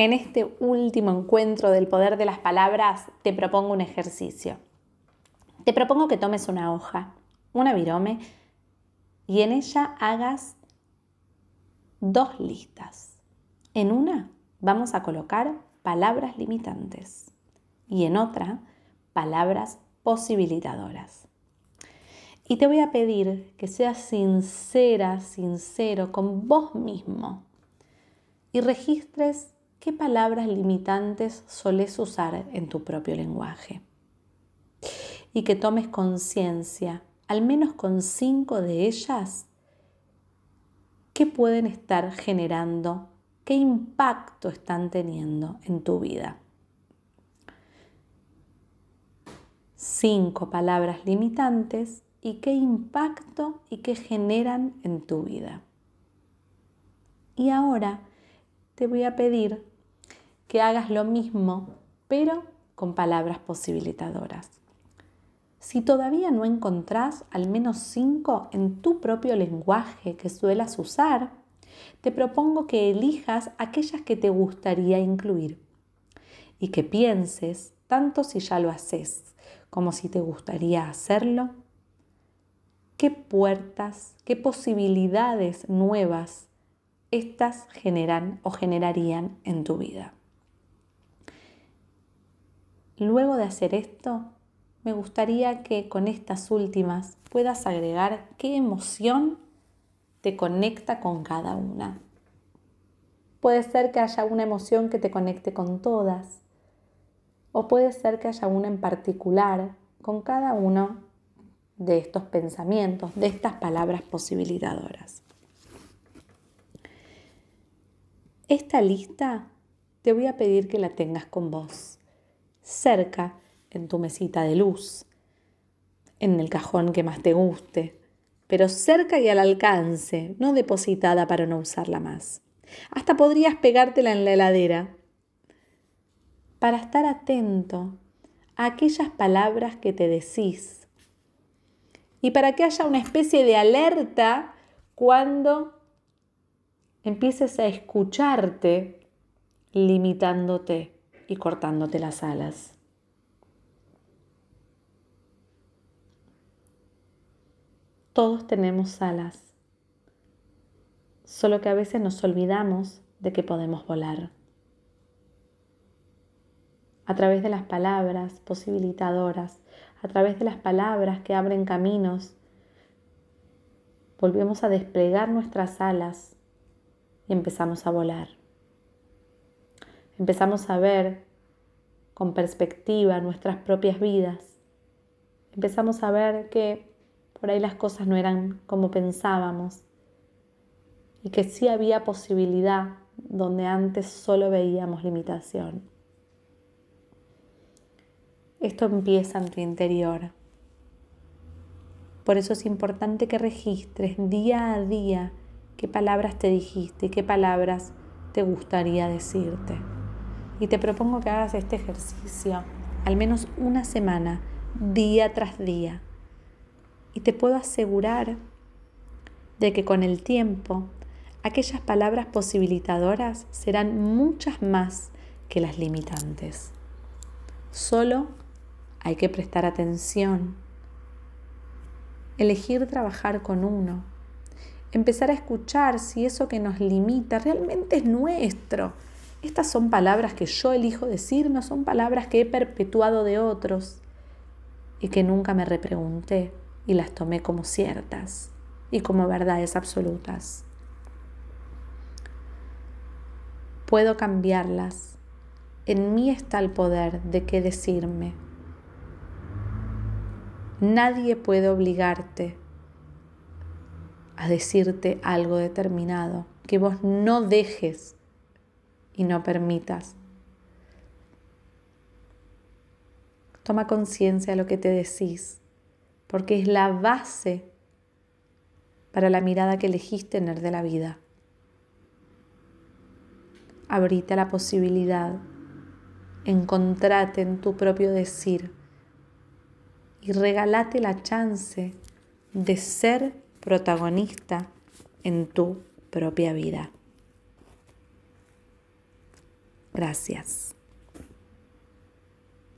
En este último encuentro del poder de las palabras te propongo un ejercicio. Te propongo que tomes una hoja, una virome, y en ella hagas dos listas. En una vamos a colocar palabras limitantes y en otra palabras posibilitadoras. Y te voy a pedir que seas sincera, sincero con vos mismo y registres qué palabras limitantes solés usar en tu propio lenguaje. Y que tomes conciencia, al menos con cinco de ellas, qué pueden estar generando, qué impacto están teniendo en tu vida. Cinco palabras limitantes y qué impacto y qué generan en tu vida. Y ahora te voy a pedir que hagas lo mismo, pero con palabras posibilitadoras. Si todavía no encontrás al menos cinco en tu propio lenguaje que suelas usar, te propongo que elijas aquellas que te gustaría incluir y que pienses, tanto si ya lo haces como si te gustaría hacerlo, qué puertas, qué posibilidades nuevas estas generan o generarían en tu vida. Luego de hacer esto, me gustaría que con estas últimas puedas agregar qué emoción te conecta con cada una. Puede ser que haya una emoción que te conecte con todas, o puede ser que haya una en particular con cada uno de estos pensamientos, de estas palabras posibilitadoras. Esta lista te voy a pedir que la tengas con vos cerca en tu mesita de luz, en el cajón que más te guste, pero cerca y al alcance, no depositada para no usarla más. Hasta podrías pegártela en la heladera para estar atento a aquellas palabras que te decís y para que haya una especie de alerta cuando empieces a escucharte limitándote y cortándote las alas. Todos tenemos alas, solo que a veces nos olvidamos de que podemos volar. A través de las palabras posibilitadoras, a través de las palabras que abren caminos, volvemos a desplegar nuestras alas y empezamos a volar empezamos a ver con perspectiva nuestras propias vidas. Empezamos a ver que por ahí las cosas no eran como pensábamos y que sí había posibilidad donde antes solo veíamos limitación. Esto empieza en tu interior. Por eso es importante que registres día a día qué palabras te dijiste y qué palabras te gustaría decirte y te propongo que hagas este ejercicio al menos una semana, día tras día. Y te puedo asegurar de que con el tiempo aquellas palabras posibilitadoras serán muchas más que las limitantes. Solo hay que prestar atención, elegir trabajar con uno, empezar a escuchar si eso que nos limita realmente es nuestro estas son palabras que yo elijo decirme, son palabras que he perpetuado de otros y que nunca me repregunté y las tomé como ciertas y como verdades absolutas. Puedo cambiarlas. En mí está el poder de qué decirme. Nadie puede obligarte a decirte algo determinado que vos no dejes y no permitas. Toma conciencia de lo que te decís, porque es la base para la mirada que elegiste tener de la vida. Abrite la posibilidad, encontrate en tu propio decir y regalate la chance de ser protagonista en tu propia vida. Gracias.